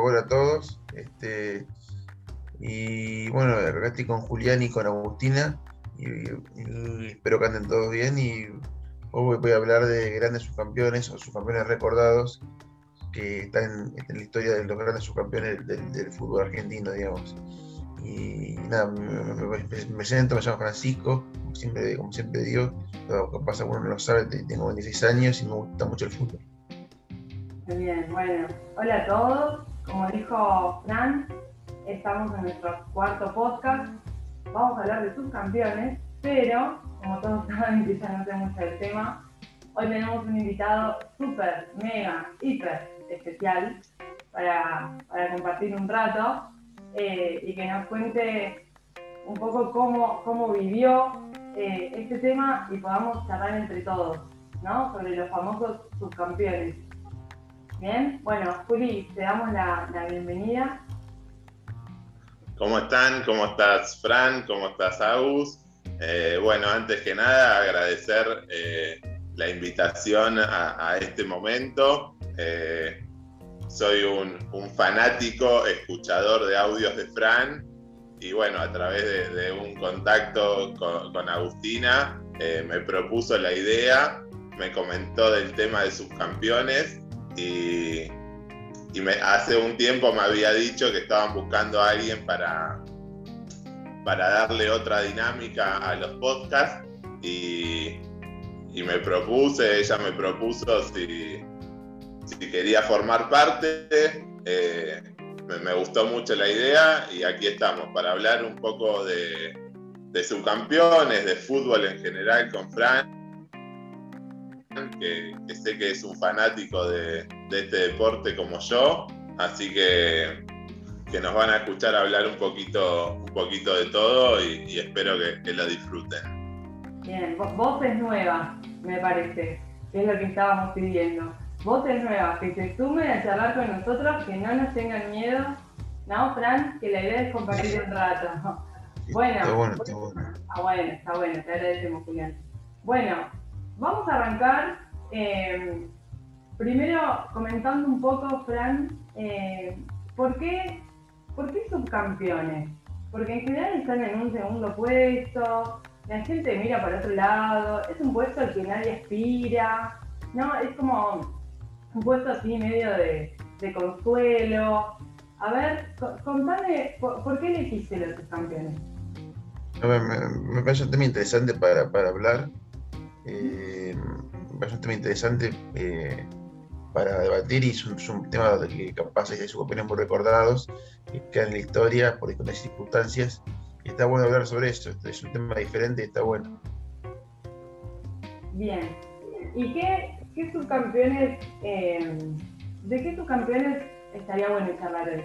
hola a todos. Este, y bueno, acá estoy con Julián y con Agustina. Espero que anden todos bien. Y hoy voy a hablar de grandes subcampeones o subcampeones recordados que están en, la historia de los grandes subcampeones del, fútbol argentino, digamos. Y nada, me, presento, me llamo Francisco, como siempre, como siempre digo, capaz alguno no lo sabe, tengo 26 años y me gusta mucho el fútbol. Muy bien, bueno, hola a todos, como dijo Fran, estamos en nuestro cuarto podcast, vamos a hablar de subcampeones, pero como todos saben que ya no sé mucho del tema, hoy tenemos un invitado súper, mega, hiper especial para, compartir un rato eh, y que nos cuente un poco cómo, cómo vivió eh, este tema y podamos charlar entre todos, ¿no? Sobre los famosos subcampeones. Bueno, Juli, te damos la, bienvenida. ¿Cómo están? ¿Cómo estás, Fran? ¿Cómo estás, Agus? Eh, bueno, antes que nada, agradecer la invitación a, este momento. Eh, soy un, fanático escuchador de audios de Fran y bueno, a través de, un contacto con, Agustina eh, me propuso la idea, me comentó del tema de sus campeones y, hace un tiempo me había dicho que estaban buscando a alguien para, para darle otra dinámica a los podcasts y, y me propuse, ella me propuso si, si quería formar parte. Eh, me, gustó mucho la idea y aquí estamos para hablar un poco de, de subcampeones, de fútbol en general con Fran, que, sé que es un fanático de, este deporte como yo, así que, que, nos van a escuchar hablar un poquito, un poquito de todo y, espero que, que, lo disfruten. Bien, voces nuevas, me parece, que es lo que estábamos pidiendo voces nuevas, que se sumen a charlar con nosotros, que no nos tengan miedo. ¿No, Fran? Que la idea es compartir un rato. Bueno, está bueno, está bueno. Ah, bueno, está bueno, te agradecemos, Julián. Bueno, vamos a arrancar eh, primero comentando un poco, Fran, eh, ¿por, qué, ¿por qué subcampeones? Porque en general están en un segundo puesto, la gente mira para otro lado, es un puesto al que nadie aspira, ¿no? Es como un puesto así medio de, consuelo. A ver, contame, ¿por, qué elegiste los campeones? me, parece un tema interesante para, hablar. Eh, un tema interesante eh, para debatir y es un, tema que capaz hay campeones muy recordados, que quedan en la historia por diferentes circunstancias. Y está bueno hablar sobre eso. Es un tema diferente y está bueno. Bien. ¿Y qué, ¿Qué subcampeones, eh, de qué subcampeones estaría bueno charlar hoy?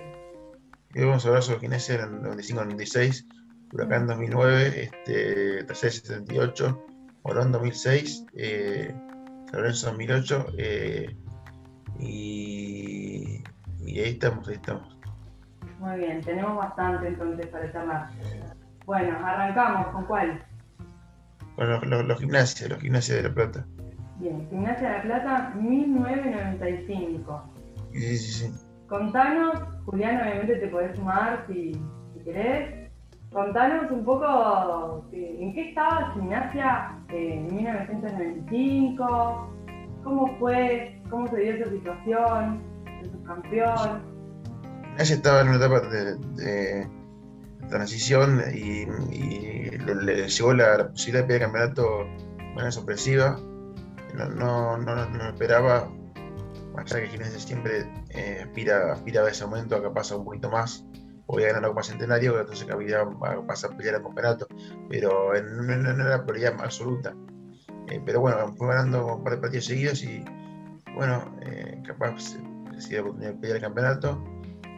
vamos a hablar sobre Gimnasia en 95-96, Huracán 2009, este, 78, Morón 2006, eh, Lorenzo 2008, eh, y, y, ahí estamos, ahí estamos. Muy bien, tenemos bastante entonces para charlar. Bueno, arrancamos, ¿con cuál? Con los, los, los gimnasios, los gimnasios de La Plata. Bien, Gimnasia de la Plata, 1995. Sí, sí, sí. Contanos, Julián, obviamente te podés sumar si, querés. Contanos un poco eh, en qué estaba Gimnasia en 1995, cómo fue, cómo se dio esa situación, el subcampeón. Gimnasia estaba en una etapa de, transición y, le, llegó la, posibilidad de pedir campeonato de manera sorpresiva. No, no, no, esperaba, más allá que Gimnasia siempre eh, aspira, aspira a ese momento a que pasa un poquito más, voy a ganar algo más centenario, entonces había pasar a pelear el campeonato, pero no, era prioridad absoluta. Eh, pero bueno, fue ganando un par de partidos seguidos y bueno, eh, capaz decidió pelear el campeonato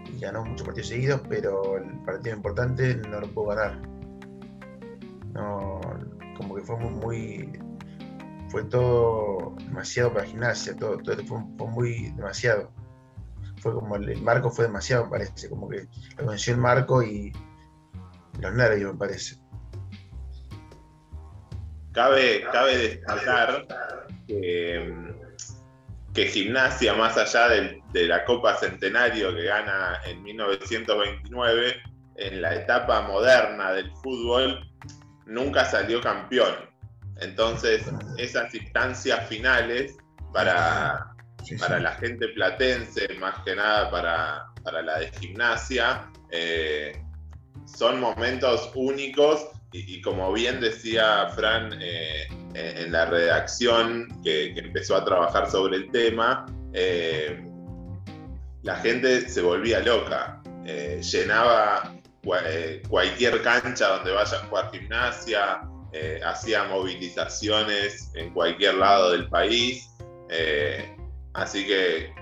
y ganó muchos partidos seguidos, pero el partido importante no lo pudo ganar. No, como que fue muy fue todo demasiado para gimnasia, todo fue, muy demasiado. Fue como el, marco fue demasiado, parece, como que lo venció el marco y los nervios, me parece. Cabe, cabe destacar que, que Gimnasia, más allá de la Copa Centenario que gana en 1929, en la etapa moderna del fútbol, nunca salió campeón. Entonces, esas instancias finales para, para la gente platense, más que nada para, para la de gimnasia, eh, son momentos únicos y, como bien decía Fran eh, en la redacción que, empezó a trabajar sobre el tema, eh, la gente se volvía loca, llenaba cualquier cancha donde vaya a jugar gimnasia, hacía movilizaciones en cualquier lado del país. Así que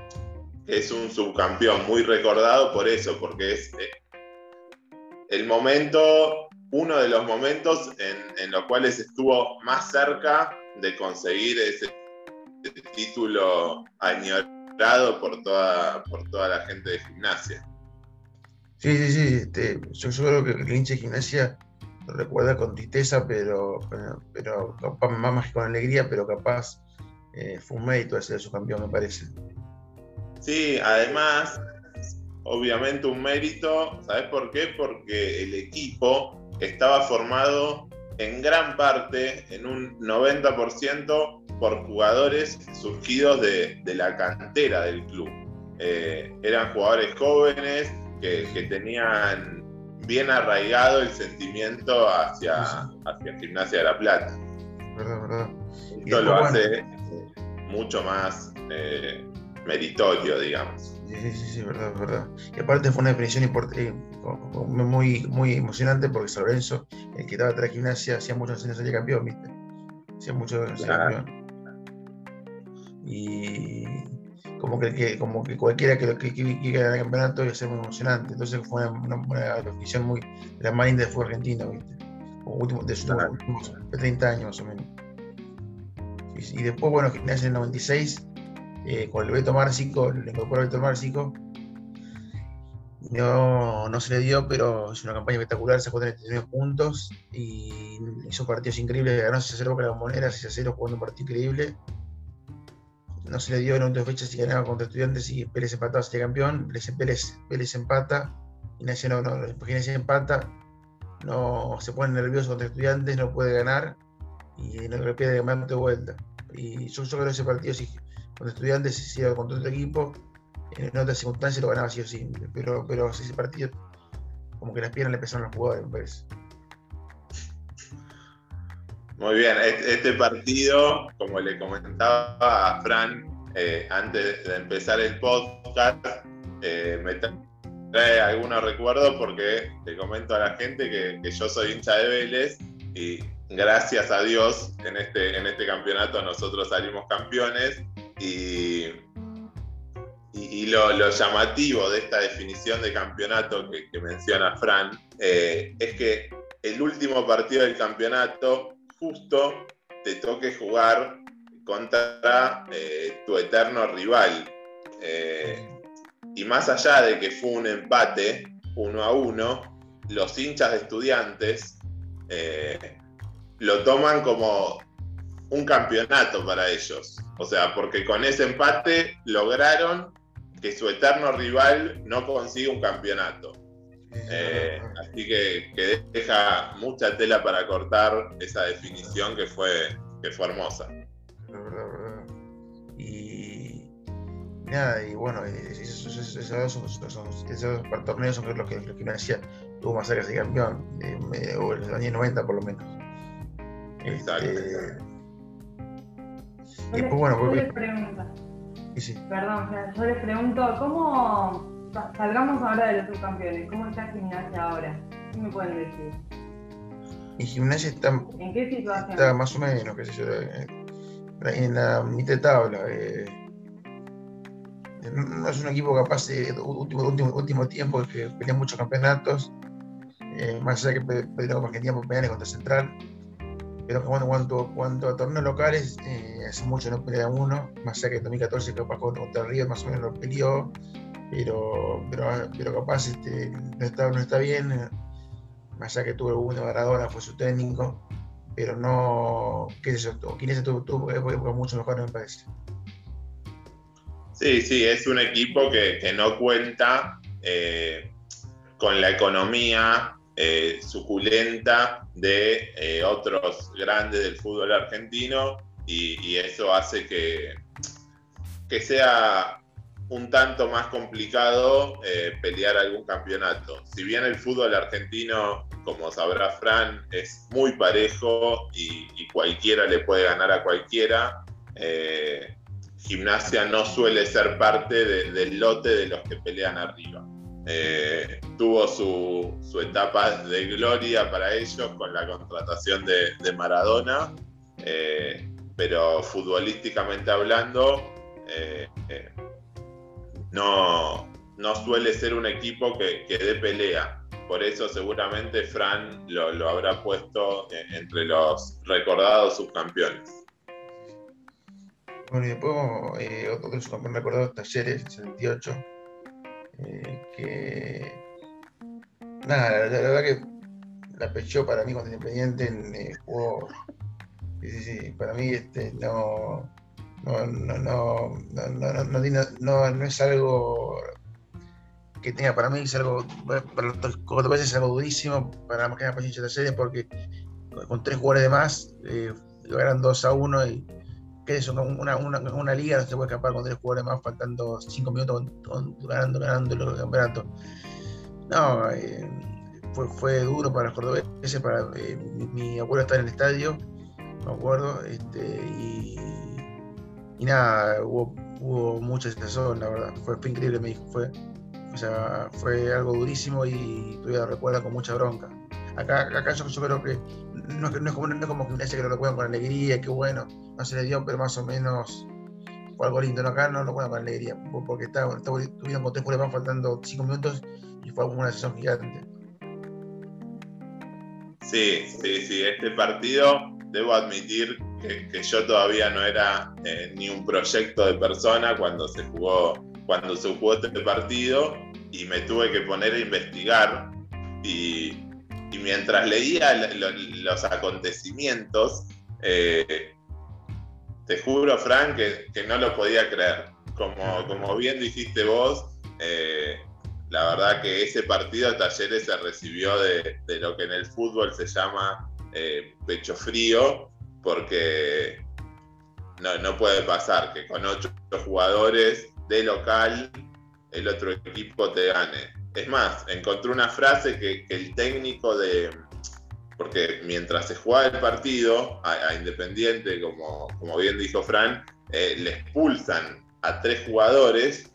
es un subcampeón muy recordado por eso, porque es eh, el momento, uno de los momentos en, los cuales estuvo más cerca de conseguir ese, título añorado por toda, por toda la gente de gimnasia. Sí, sí, sí. Este, yo, creo que el hincha gimnasia recuerda con tristeza, pero, pero, capaz, más que con alegría, pero capaz eh, fue un mérito ser su campeón, me parece. Sí, además, obviamente un mérito, ¿sabes por qué? Porque el equipo estaba formado en gran parte, en un 90%, por jugadores surgidos de, la cantera del club. Eh, eran jugadores jóvenes que, tenían bien arraigado el sentimiento hacia, hacia Gimnasia de la Plata. Verdad, verdad. Esto lo hace mucho más eh, meritorio, digamos. Sí, sí, sí, verdad, verdad. Y aparte fue una definición importante, muy, muy emocionante porque San Lorenzo, el que estaba atrás de gimnasia, hacía muchos años salía campeón, ¿viste? Hacía muchos años campeón. Y como que, como que cualquiera que, que, que, ganar el campeonato iba a ser muy emocionante. Entonces fue una, una, definición muy la más linda de fútbol argentino, ¿viste? último, de sus últimos 30 años más o menos. Y, después, bueno, gimnasia en el 96 eh, con el Beto Márcico, le incorporó Beto Márcico. No, no se le dio, pero es una campaña espectacular, sacó 39 puntos y hizo partidos increíbles, ganó 6-0 con la bombonera, 6-0 jugando un partido increíble. No se le dio en un de fecha si ganaba contra estudiantes y Pérez empataba, sería campeón. Pérez, Pérez, empata, y no, no, Gimnasia empata, no se pone nervioso contra estudiantes, no puede ganar y no le pierde el campeonato de vuelta. Y yo, yo creo que ese partido sí cuando estudiantes se iba contra otro equipo, en otras circunstancias lo ganaba sí o sí, pero, pero ese partido, como que las piernas le pesaron a los jugadores, me. Muy bien, este partido, como le comentaba a Fran eh, antes de empezar el podcast, eh, me trae algunos recuerdos porque te comento a la gente que, que, yo soy hincha de Vélez y gracias a Dios en este, en este campeonato nosotros salimos campeones y, lo, llamativo de esta definición de campeonato que, menciona Fran eh, es que el último partido del campeonato justo te toque jugar contra eh, tu eterno rival. Eh, y más allá de que fue un empate uno a uno, los hinchas de estudiantes lo toman como un campeonato para ellos. O sea, porque con ese empate lograron que su eterno rival no consiga un campeonato. Eh, así que, deja mucha tela para cortar esa definición que fue, que fue hermosa. Y nada, y bueno, esos, esos, torneos son los que, los que me decía, tuvo más de campeón, o en los años 90 por lo menos. Exacto. Este, y pues bueno, yo les pregunto, perdón, yo les pregunto, ¿cómo salgamos ahora de los subcampeones? ¿Cómo está gimnasia ahora? ¿Qué me pueden decir? Mi gimnasia está, ¿En qué situación? está más o menos, qué sé yo, en la mitad de tabla. Eh, no es un equipo capaz de último, último, último tiempo que pelea muchos campeonatos, eh, más allá que perdió con Argentina por penales contra Central pero cuando, cuando a torneos locales, eh, hace mucho no pelea uno, más allá que en 2014 capaz contra River más o menos lo peleó, pero, pero, pero capaz este, no, está, no está bien, más allá que tuvo alguna Maradona, fue su técnico, pero no, qué sé yo, tuvo, tuvo, tuvo mucho mejor me parece. Sí, sí, es un equipo que, no cuenta eh, con la economía eh, suculenta de eh, otros grandes del fútbol argentino y, eso hace que, que sea un tanto más complicado pelear algún campeonato. Si bien el fútbol argentino, como sabrá Fran, es muy parejo y, cualquiera le puede ganar a cualquiera, gimnasia no suele ser parte del lote de los que pelean arriba. Eh, tuvo su, etapa de gloria para ellos con la contratación de, Maradona, eh, pero futbolísticamente hablando, eh, no, no, suele ser un equipo que, que dé pelea. Por eso seguramente Fran lo, lo habrá puesto entre los recordados subcampeones. Bueno, y después eh, otro de sus campeones recordados, Talleres, 78, eh, que nada, la, verdad que la pechó para mí cuando Independiente eh, jugó. Sí, sí, sí, para mí este, no, no, no, no, no, no, no, es algo que tenga para mí, es algo, para los veces es algo durísimo para más que nada para Talleres porque con tres jugadores de más, eh, eran 2 a 1 y que es una, una, una, liga no se puede escapar con tres jugadores más, faltando cinco minutos ganando, ganando el campeonato. No, eh, fue, fue duro para los cordobeses, para eh, mi, abuelo está en el estadio, me acuerdo, este, y, y nada, hubo, hubo mucha sensación, la verdad, fue, increíble, me dijo, fue, o sea, fue algo durísimo y todavía lo recuerda con mucha bronca. Acá, acá yo, creo que no, no, es como, no es como gimnasia que lo recuerdan con alegría, qué bueno, no se le dio, pero más o menos fue algo lindo. acá no lo bueno con alegría, porque estaba, estaba tuvieron con faltando cinco minutos y fue una sesión gigante. Sí, sí, sí. Este partido, debo admitir que, yo todavía no era eh, ni un proyecto de persona cuando se jugó cuando se jugó este partido y me tuve que poner a investigar y, mientras leía los acontecimientos eh, te juro, Frank, que, no lo podía creer. Como, como bien dijiste vos, eh, la verdad que ese partido de Talleres se recibió de, lo que en el fútbol se llama eh, pecho frío, porque no, no, puede pasar que con ocho jugadores de local el otro equipo te gane. Es más, encontré una frase que el técnico de, porque mientras se jugaba el partido a, Independiente, como, como, bien dijo Fran, eh, le expulsan a tres jugadores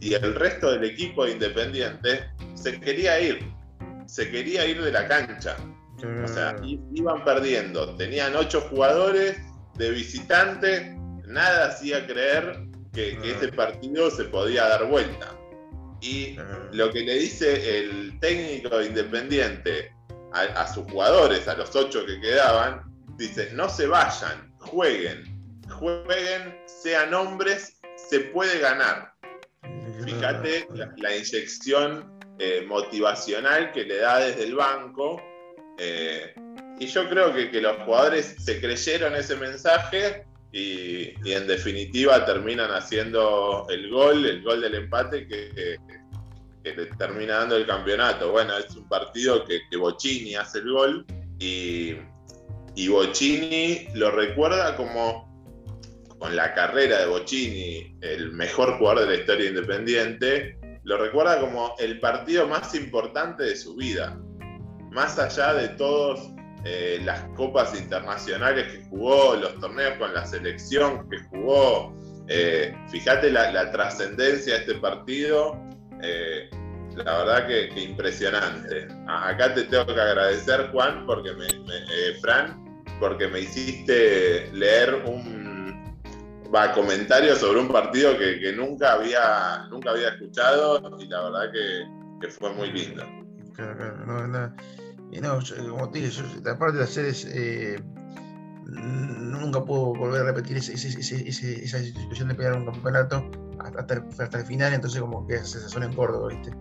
y el resto del equipo de Independiente se quería ir, se quería ir de la cancha. O sea, mm. iban perdiendo, tenían ocho jugadores de visitante, nada hacía creer que, que ese mm. partido se podía dar vuelta. Y mm. lo que le dice el técnico de Independiente a, sus jugadores, a los ocho que quedaban, dice, no se vayan, jueguen, jueguen, sean hombres, se puede ganar. Fíjate la, inyección eh, motivacional que le da desde el banco. Eh, y yo creo que, que, los jugadores se creyeron ese mensaje y, en definitiva terminan haciendo el gol, el gol del empate que, que le termina dando el campeonato. Bueno, es un partido que, que Bocini hace el gol y, y Bocini lo recuerda como con la carrera de Bocini, el mejor jugador de la historia independiente, lo recuerda como el partido más importante de su vida. Más allá de todas eh, las copas internacionales que jugó, los torneos con la selección que jugó, eh, fíjate la trascendencia de este partido eh, la verdad que, impresionante. Acá te tengo que agradecer, Juan, porque me, eh, Fran, porque me hiciste leer un va, comentario sobre un partido que, nunca, había, nunca había escuchado y la verdad que, fue muy lindo. Claro, claro, no, no, y no como te dije, aparte de hacer es, eh, nunca puedo volver a repetir esa situación de pelear un campeonato hasta, hasta, el final, entonces como que esa sensación en Córdoba, ¿viste?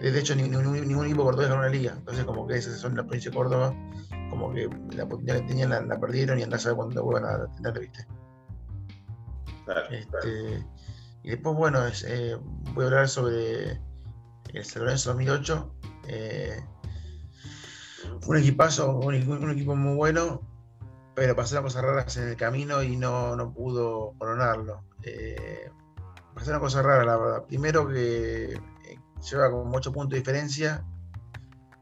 De hecho, ningún equipo cordobés ganó una liga, entonces como que esa sensación en la provincia de Córdoba, como que la oportunidad que tenían la, perdieron y andar a saber cuándo vuelvan a tener, ¿viste? Este, Y después, bueno, voy a hablar sobre el San Lorenzo 2008. fue un equipazo, un, equipo muy bueno, pero pasaron cosas raras en el camino y no, no pudo coronarlo. Eh, pasaron cosas raras, la verdad. Primero que eh, lleva como 8 puntos de diferencia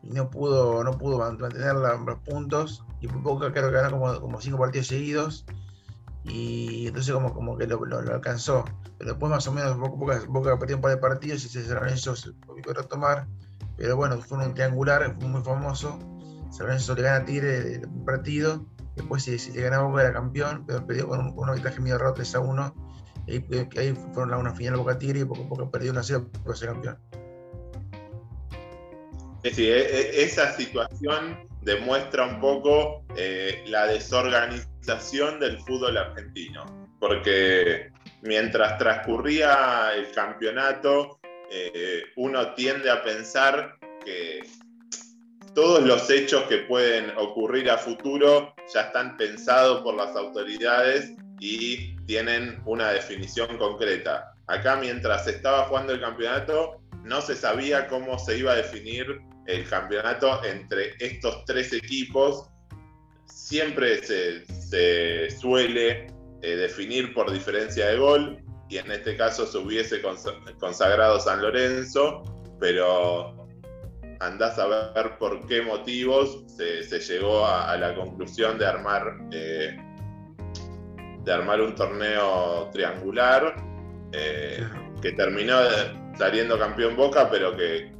y no pudo, no pudo mantener los puntos. Y Boca creo que ganó como, como cinco partidos seguidos. Y entonces como, como que lo, alcanzó. Pero después más o menos Boca, Boca perdió un par de partidos y se Lorenzo se volvió a retomar. Pero bueno, fue un triangular, fue muy famoso. San le gana a Tigre un partido Después, si, si ganaba Boca era campeón, pero perdió con un, con un arbitraje medio raro 3 a 1. Y ahí, ahí fueron a una final Boca Tigre y poco a poco perdió una 0 para ser campeón. Sí, e, e, esa situación demuestra un poco eh, la desorganización del fútbol argentino, porque mientras transcurría el campeonato, eh, uno tiende a pensar que todos los hechos que pueden ocurrir a futuro ya están pensados por las autoridades y tienen una definición concreta. Acá mientras estaba jugando el campeonato no se sabía cómo se iba a definir el campeonato entre estos tres equipos. Siempre se, suele eh, definir por diferencia de gol y en este caso se hubiese consagrado San Lorenzo, pero andás a ver por qué motivos se, llegó a, la conclusión de armar, eh, de armar un torneo triangular eh, que terminó saliendo campeón Boca, pero que,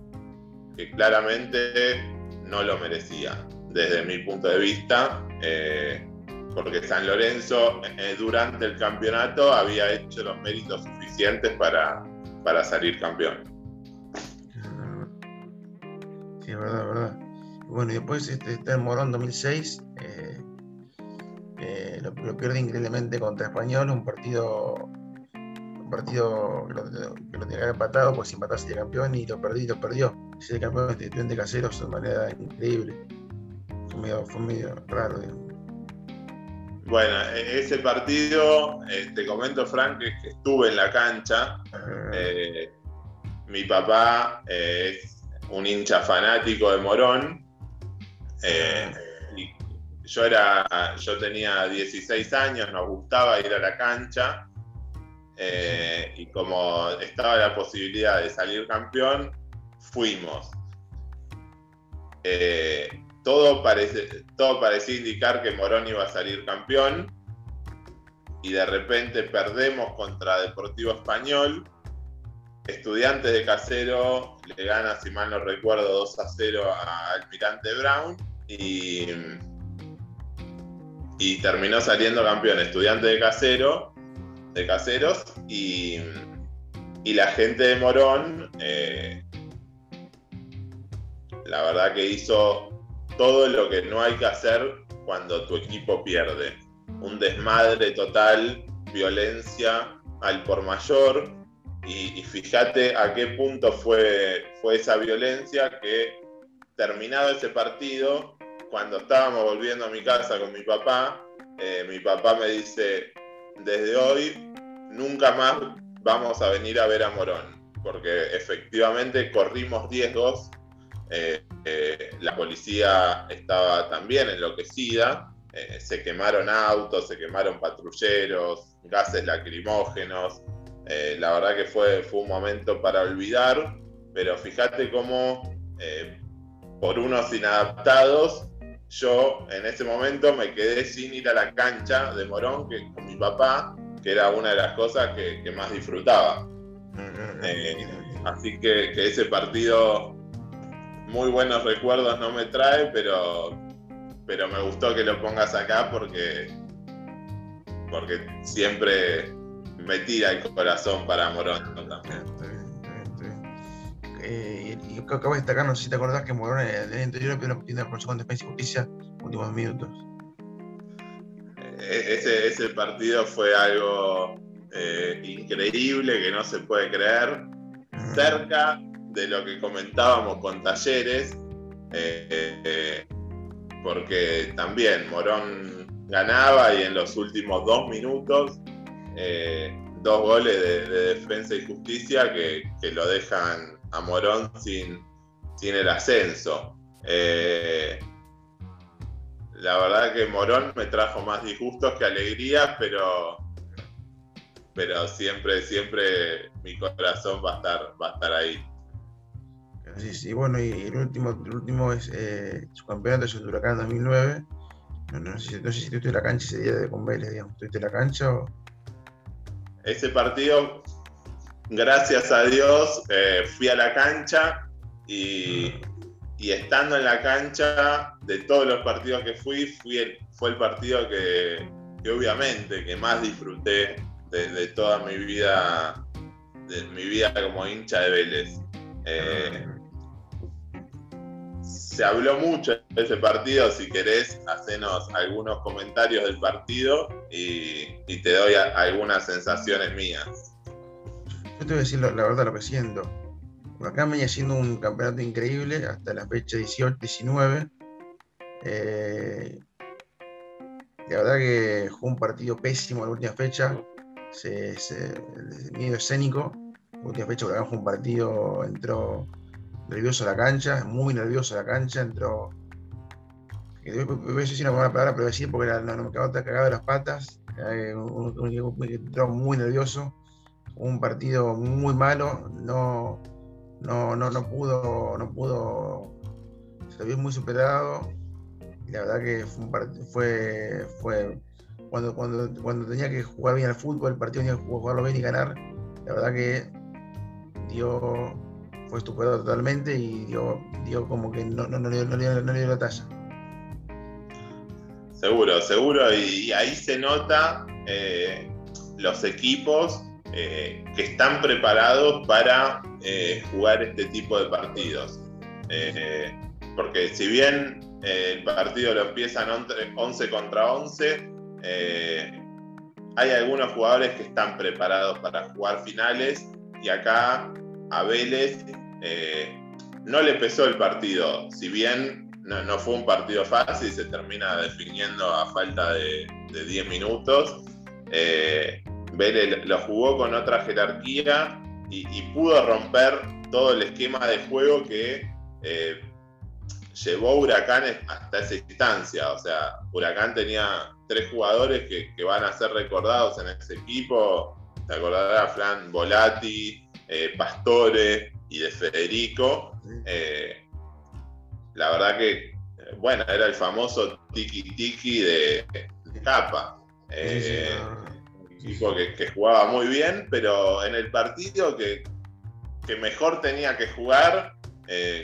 claramente no lo merecía desde mi punto de vista, eh, porque San Lorenzo durante el campeonato había hecho los méritos suficientes para, para salir campeón. Sí, verdad, verdad. Bueno, y después este, está el Morón 2006. Eh, eh, lo, pierde increíblemente contra Español, un partido un partido que lo, que tenía que haber empatado, pues si empatase sería campeón y lo perdí, lo perdió. Se campeón de estudiante casero de manera increíble. Fue medio, fue medio raro, Bueno, e, ese partido, eh, te comento, Frank, que, estuve en la cancha. Ah. mi papá es un hincha fanático de Morón. Eh, yo, era, yo tenía 16 años, nos gustaba ir a la cancha. Eh, y como estaba la posibilidad de salir campeón, fuimos. Eh, todo, parece, todo parecía indicar que Morón iba a salir campeón y de repente perdemos contra Deportivo Español Estudiantes de Casero le gana, si mal no recuerdo, 2 a 0 a Almirante Brown y, terminó saliendo campeón Estudiante de Casero, de Caseros y, y la gente de Morón, eh, la verdad que hizo todo lo que no hay que hacer cuando tu equipo pierde. Un desmadre total, violencia al por mayor, y, fíjate a qué punto fue, fue esa violencia que terminado ese partido, cuando estábamos volviendo a mi casa con mi papá, eh, mi papá me dice, desde hoy nunca más vamos a venir a ver a Morón, porque efectivamente corrimos riesgos, eh, eh, la policía estaba también enloquecida, se quemaron autos, se quemaron patrulleros, gases lacrimógenos, eh, la verdad que fue, fue un momento para olvidar, pero fíjate cómo eh, por unos inadaptados, yo en ese momento me quedé sin ir a la cancha de Morón que, con mi papá, que era una de las cosas que, más disfrutaba. Eh, así que, ese partido, muy buenos recuerdos no me trae, pero, pero me gustó que lo pongas acá porque, porque siempre me tira el corazón para Morón también. Eh, y acabo de destacar, no sé si te acordás que Morón en el interior pero tiene por segundo defensa y justicia últimos minutos. Eh, ese, ese partido fue algo eh, increíble que no se puede creer. Cerca de lo que comentábamos con Talleres, porque también Morón ganaba y en los últimos dos minutos eh, dos goles de, defensa y justicia que, lo dejan a Morón sin, sin el ascenso. Eh, la verdad que Morón me trajo más disgustos que alegrías, pero, pero siempre, siempre mi corazón va a estar, va a estar ahí. Sí, sí, bueno, y el último, último es eh, su campeonato es el Huracán 2009. No, sé, si estuviste en la cancha ese día de con Vélez, digamos. ¿Estuviste en la cancha o...? Ese partido, gracias a Dios, eh, fui a la cancha y, y, estando en la cancha, de todos los partidos que fui, fui el, fue el partido que, que obviamente que más disfruté de, de, toda mi vida, de mi vida como hincha de Vélez. Eh, se habló mucho ese partido. Si querés, hacenos algunos comentarios del partido y, te doy algunas sensaciones mías. Yo te voy a decir la, verdad lo que siento. Acá venía siendo un campeonato increíble hasta la fecha 18-19. Eh, la verdad que jugó un partido pésimo en la última fecha. Se, escénico. La última fecha, jugó un partido, entró nervioso la cancha, muy nervioso la cancha, entró. Voy a decir una palabra, pero decir porque no, me acabo de de las patas. entró muy nervioso, un partido muy malo, no, no, no, no pudo, no pudo, se vio muy superado. Y la verdad que fue, un fue, fue cuando, cuando, cuando tenía que jugar bien al fútbol, el partido tenía que jugarlo bien y ganar. La verdad que dio fue estupendo totalmente y dio, dio como que no, no, no, no, dio la talla. Seguro, seguro, y, ahí se nota eh, los equipos eh, que están preparados para eh, jugar este tipo de partidos. porque si bien el partido lo empiezan 11 contra 11, hay algunos jugadores que están preparados para jugar finales y acá a Vélez no le pesó el partido, si bien no, fue un partido fácil, se termina definiendo a falta de, 10 minutos. Eh, Vélez lo jugó con otra jerarquía y, pudo romper todo el esquema de juego que eh, llevó Huracán hasta esa instancia. O sea, Huracán tenía tres jugadores que, que van a ser recordados en ese equipo. Te acordarás, Fran Volati, eh, Pastore y de Federico. Eh, la verdad que, eh, bueno, era el famoso tiki tiki de, Capa. equipo que, jugaba muy bien, pero en el partido que, mejor tenía que jugar,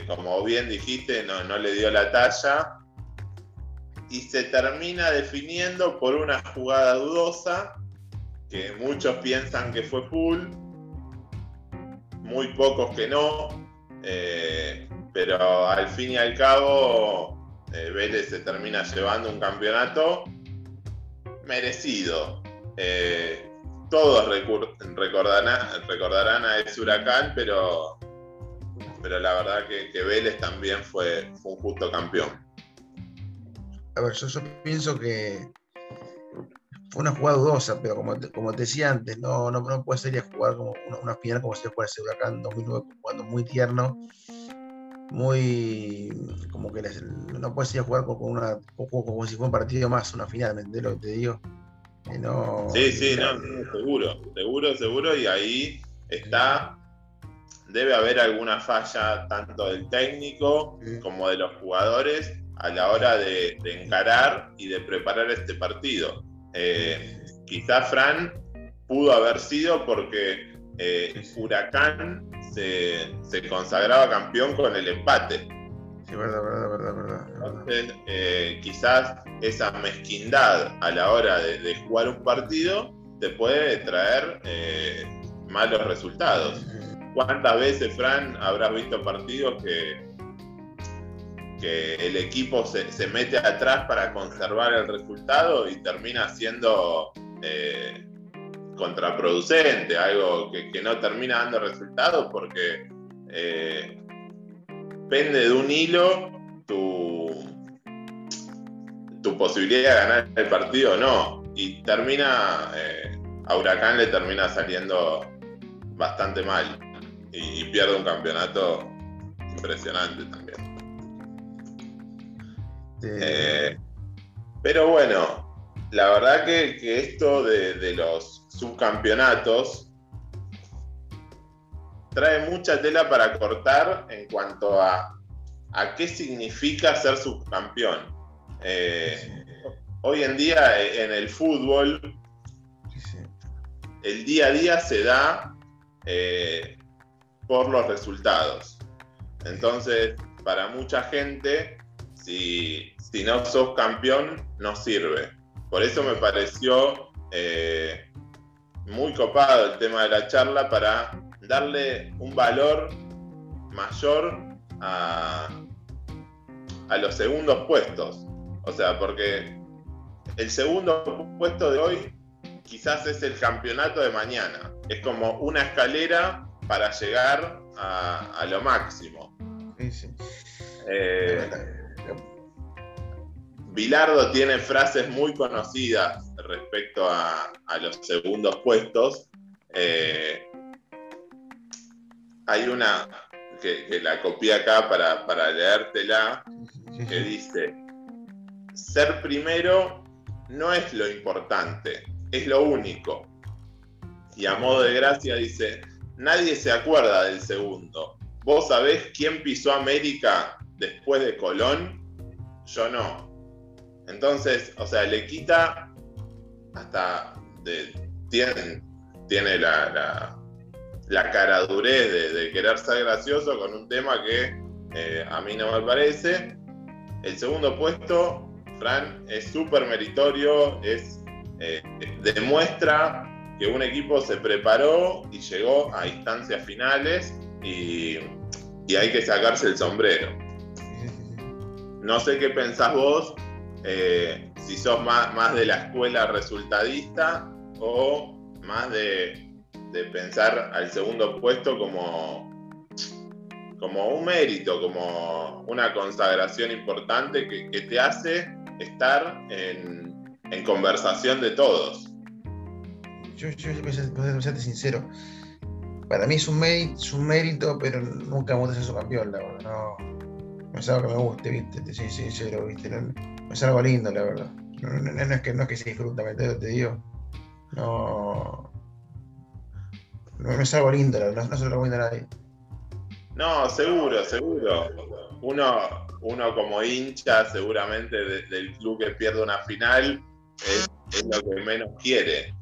como bien dijiste, no, no le dio la talla. Y se termina definiendo por una jugada dudosa que muchos piensan que fue full, muy pocos que no, eh, pero al fin y al cabo eh, Vélez se termina llevando un campeonato merecido. Eh, todos recordarán, a ese huracán, pero, pero la verdad que, Vélez también fue, un justo campeón. A ver, yo pienso que fue una jugada dudosa, pero como te, como te decía antes, no, no, no puede ser jugar como una, final como si fuera ese Huracán 2009, jugando muy tierno, muy. como que no puede ser jugar como, una, como, si fuera un partido más, una final, ¿me entiendes lo que te digo? no, sí, sí, no, seguro, seguro, seguro, y ahí está. Debe haber alguna falla tanto del técnico como de los jugadores a la hora de encarar y de preparar este partido eh, quizá Fran pudo haber sido porque eh, Huracán se, consagraba campeón con el empate. Sí, verdad, verdad, verdad, verdad. Entonces, eh, quizás esa mezquindad a la hora de, jugar un partido te puede traer malos resultados. ¿Cuántas veces, Fran, habrás visto partidos que que el equipo se, mete atrás para conservar el resultado y termina siendo eh, contraproducente, algo que, no termina dando resultados porque eh, pende de un hilo tu, tu posibilidad de ganar el partido o no. Y termina, eh, a Huracán le termina saliendo bastante mal y, pierde un campeonato impresionante también. Eh, pero bueno, la verdad que, esto de, los subcampeonatos trae mucha tela para cortar en cuanto a, a qué significa ser subcampeón. Eh, hoy en día en el fútbol, el día a día se da eh, por los resultados. Entonces, para mucha gente, si, no sos campeón, no sirve. Por eso me pareció eh, muy copado el tema de la charla para darle un valor mayor a, a los segundos puestos. O sea, porque el segundo puesto de hoy quizás es el campeonato de mañana. Es como una escalera para llegar a, lo máximo. Eh, Bilardo tiene frases muy conocidas respecto a, los segundos puestos. Eh, hay una que, la copié acá para, para leértela, que dice, ser primero no es lo importante, es lo único. Y a modo de gracia dice, nadie se acuerda del segundo. ¿Vos sabés quién pisó América después de Colón? Yo no. Entonces, o sea, le quita hasta tiene, tiene la, la, caradurez de, querer ser gracioso con un tema que eh, a mí no me parece. El segundo puesto Fran, es súper meritorio, es, eh, demuestra que un equipo se preparó y llegó a instancias finales y, hay que sacarse el sombrero. No sé qué pensás vos, eh, si sos más, más, de la escuela resultadista o más de, pensar al segundo puesto como, como un mérito, como una consagración importante que, te hace estar en, conversación de todos. Yo, yo, voy a serte sincero. Para mí es un, mérito, pero nunca gusta ser su campeón, la verdad. No, no es algo que me guste, ¿viste? Te soy sincero, ¿viste? No, es algo lindo, la verdad. No, es, que, no es que se disfruta, te, te digo. No, no, es algo lindo, no, no se lo recomiendo a nadie. No, seguro, seguro. Uno, uno como hincha seguramente del club que pierde una final es, lo que menos quiere.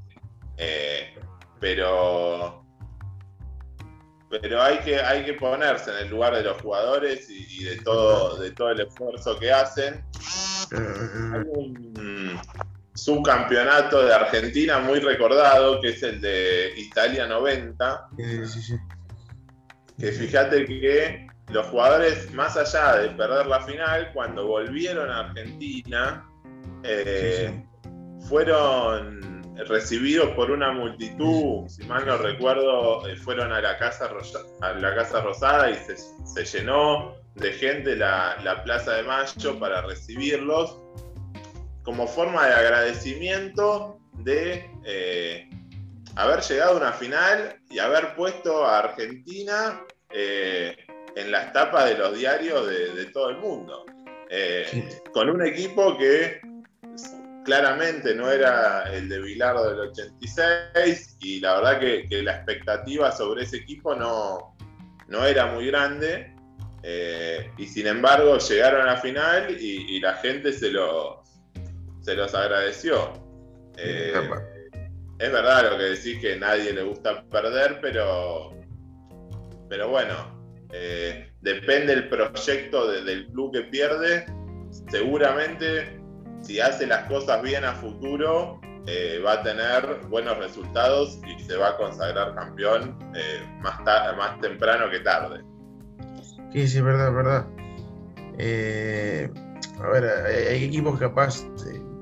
Eh, pero pero hay que, hay que ponerse en el lugar de los jugadores y, de, todo, de todo el esfuerzo que hacen. Hay un subcampeonato de Argentina muy recordado, que es el de Italia 90. Que fíjate que los jugadores, más allá de perder la final, cuando volvieron a Argentina, eh, fueron recibidos por una multitud, si mal no recuerdo, eh, fueron a la Casa, a la casa Rosada y se, llenó de gente la, Plaza de Mayo para recibirlos como forma de agradecimiento de eh, haber llegado a una final y haber puesto a Argentina en las tapas de los diarios de, todo el mundo. Eh, con un equipo que claramente no era el de Bilardo del 86 y la verdad que, la expectativa sobre ese equipo no, no era muy grande eh, y sin embargo llegaron a la final y, la gente se los, se los agradeció. Eh, es verdad lo que decís que a nadie le gusta perder, pero, pero bueno, eh, depende el proyecto del club que pierde. Seguramente, si hace las cosas bien a futuro, eh, va a tener buenos resultados y se va a consagrar campeón eh, más, temprano que tarde. Sí, sí, verdad, verdad. a ver, hay, equipos que capaz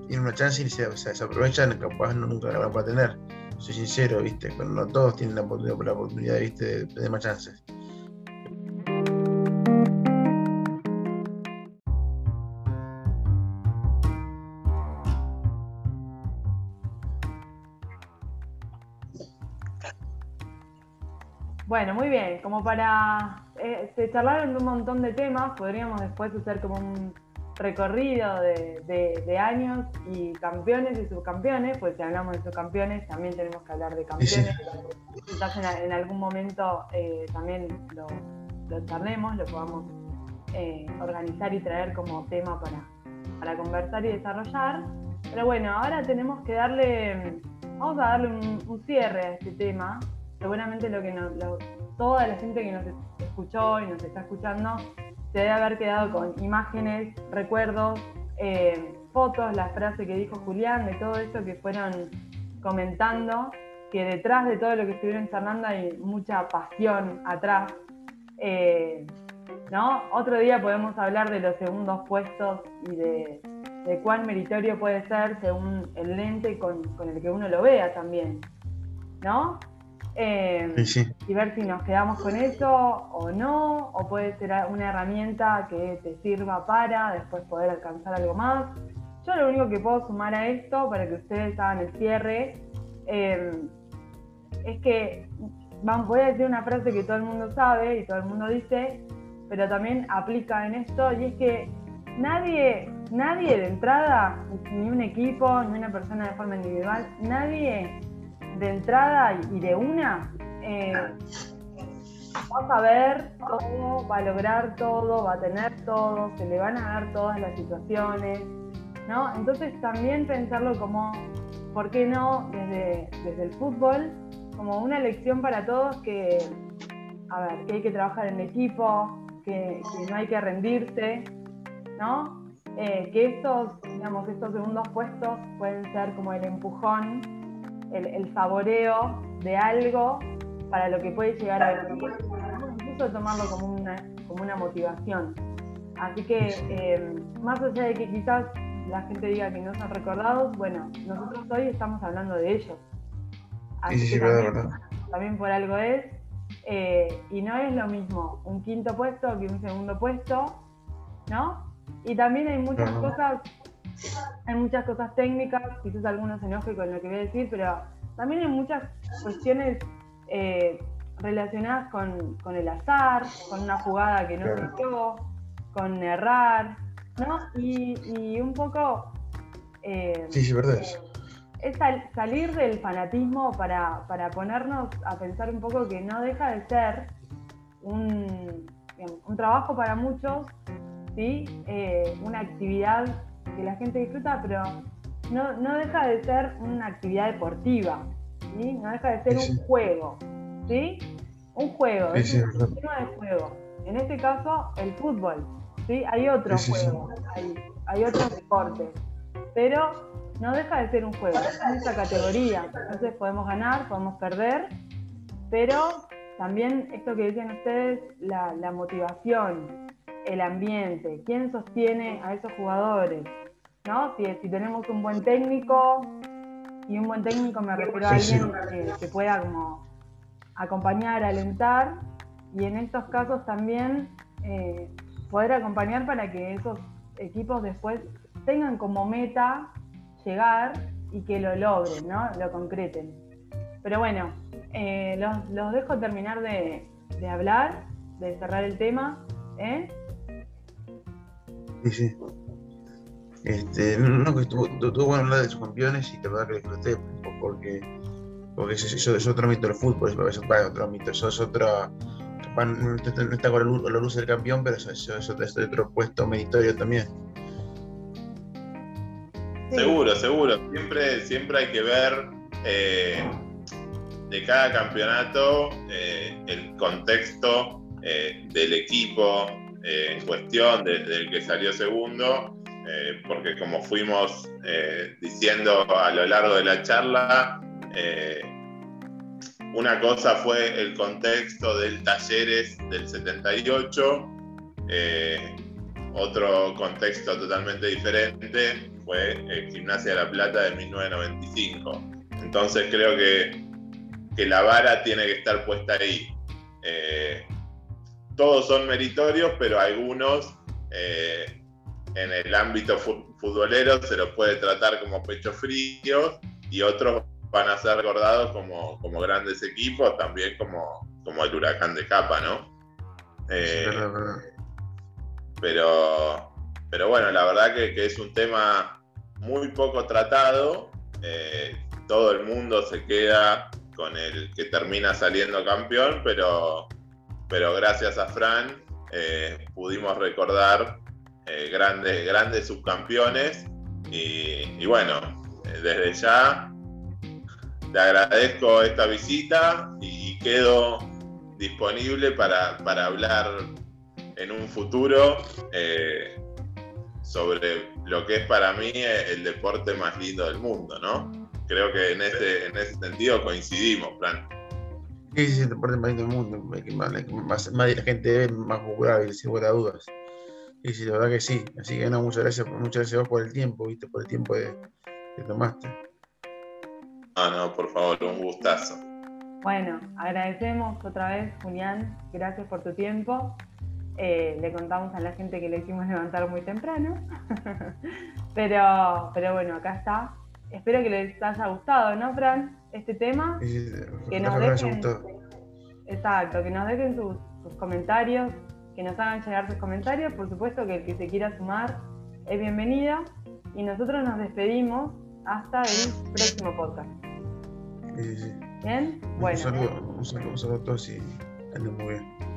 tienen una chance y se, aprovechan, capaz no, nunca la van a tener. Soy sincero, ¿viste? no todos tienen la oportunidad, la oportunidad ¿viste? De, de más chances. Bueno, muy bien. Como para eh, se charlaron un montón de temas, podríamos después hacer como un recorrido de, años y campeones y subcampeones, pues si hablamos de subcampeones también tenemos que hablar de campeones. Quizás en, algún momento eh, también lo, lo, charlemos, lo podamos eh, organizar y traer como tema para, para conversar y desarrollar. Pero bueno, ahora tenemos que darle, vamos a darle un, cierre a este tema. Seguramente lo que nos, toda la gente que nos escuchó y nos está escuchando se debe haber quedado con imágenes, recuerdos, eh, fotos, la frase que dijo Julián, de todo esto que fueron comentando, que detrás de todo lo que estuvieron charlando hay mucha pasión atrás. Eh, ¿no? Otro día podemos hablar de los segundos puestos y de, cuán meritorio puede ser según el lente con, con, el que uno lo vea también, ¿no? Eh, y ver si nos quedamos con eso o no, o puede ser una herramienta que te sirva para después poder alcanzar algo más. Yo lo único que puedo sumar a esto, para que ustedes hagan el cierre, eh, es que voy a decir una frase que todo el mundo sabe y todo el mundo dice, pero también aplica en esto, y es que nadie, nadie de entrada, ni un equipo, ni una persona de forma individual, nadie de entrada y de una, eh, va a saber todo, va a lograr todo, va a tener todo, se le van a dar todas las situaciones, ¿no? Entonces también pensarlo como, ¿por qué no desde, desde el fútbol? Como una lección para todos que, a ver, que hay que trabajar en equipo, que, no hay que rendirse, ¿no? Eh, que estos, digamos, estos segundos puestos pueden ser como el empujón el, saboreo de algo para lo que puede llegar a venir. Incluso tomarlo como una, como una motivación. Así que, eh, más allá de que quizás la gente diga que no son recordados, bueno, nosotros hoy estamos hablando de ellos. Así que también, por algo es. Eh, y no es lo mismo un quinto puesto que un segundo puesto, ¿no? Y también hay muchas cosas hay muchas cosas técnicas, quizás algunos se enojen con lo que voy a decir, pero también hay muchas cuestiones eh, relacionadas con, el azar, con una jugada que no se con errar, ¿no? Y, un poco... Eh, sí, sí, verdad. Es salir del fanatismo para, ponernos a pensar un poco que no deja de ser un, trabajo para muchos, ¿sí? Eh, una actividad que la gente disfruta, pero no, deja de ser una actividad deportiva, ¿sí? no deja de ser un juego, ¿sí? Un juego, es un sistema de juego. En este caso, el fútbol, ¿sí? Hay otro juego, hay, hay otros deportes, pero no deja de ser un juego, es esa categoría. Entonces podemos ganar, podemos perder, pero también esto que decían ustedes, la, la motivación, el ambiente, quién sostiene a esos jugadores, si, tenemos un buen técnico, y un buen técnico me refiero a alguien que, pueda como acompañar, alentar, y en estos casos también eh, poder acompañar para que esos equipos después tengan como meta llegar y que lo logren, ¿no? Lo concreten. Pero bueno, eh, los, dejo terminar de, hablar, de cerrar el tema. ¿eh? Sí, sí. Este, no, que estuvo, bueno hablar de sus campeones y la verdad que disfruté porque, porque eso, es otro mito del fútbol, eso, es otro mito, eso es otro, no está con la luz, del campeón, pero eso, es otro puesto meritorio también. Seguro, seguro, siempre, siempre hay que ver eh, de cada campeonato eh, el contexto eh, del equipo en cuestión, del que salió segundo, eh, porque como fuimos eh, diciendo a lo largo de la charla, eh, una cosa fue el contexto del Talleres del 78, otro contexto totalmente diferente fue el Gimnasia de la Plata de 1995. Entonces creo que, que la vara tiene que estar puesta ahí. todos son meritorios, pero algunos en el ámbito futbolero se los puede tratar como pecho frío y otros van a ser recordados como, como grandes equipos, también como, como el huracán de capa, ¿no? Eh, verdad, verdad. pero, pero bueno, la verdad que, que es un tema muy poco tratado. Eh, todo el mundo se queda con el que termina saliendo campeón, pero, pero gracias a Fran eh, pudimos recordar eh, grandes, grandes subcampeones y, bueno, eh, desde ya te agradezco esta visita y quedo disponible para, para hablar en un futuro eh, sobre lo que es para mí el deporte más lindo del mundo, ¿no? Creo que en ese, en ese sentido coincidimos, Fran. Sí, sí, el deporte más lindo del mundo, más, más, la gente más popular, sin lugar dudas. Y sí, la verdad que sí. Así que no, muchas gracias, muchas gracias a vos por el tiempo, viste, por el tiempo que tomaste. Ah, no, por favor, un gustazo. Bueno, agradecemos otra vez, Julián, gracias por tu tiempo. Eh, le contamos a la gente que le hicimos levantar muy temprano. pero, pero bueno, acá está. Espero que les haya gustado, ¿no, Fran? Este tema. Sí, sí, Que nos que haya dejen, gustado. exacto, que nos dejen sus, sus comentarios, que nos hagan llegar sus comentarios. Por supuesto que el que se quiera sumar es bienvenido. Y nosotros nos despedimos hasta el próximo podcast. Sí, sí, sí. ¿Bien? Un Bueno, saludo, un saludo, un saludo a todos y anden muy bien.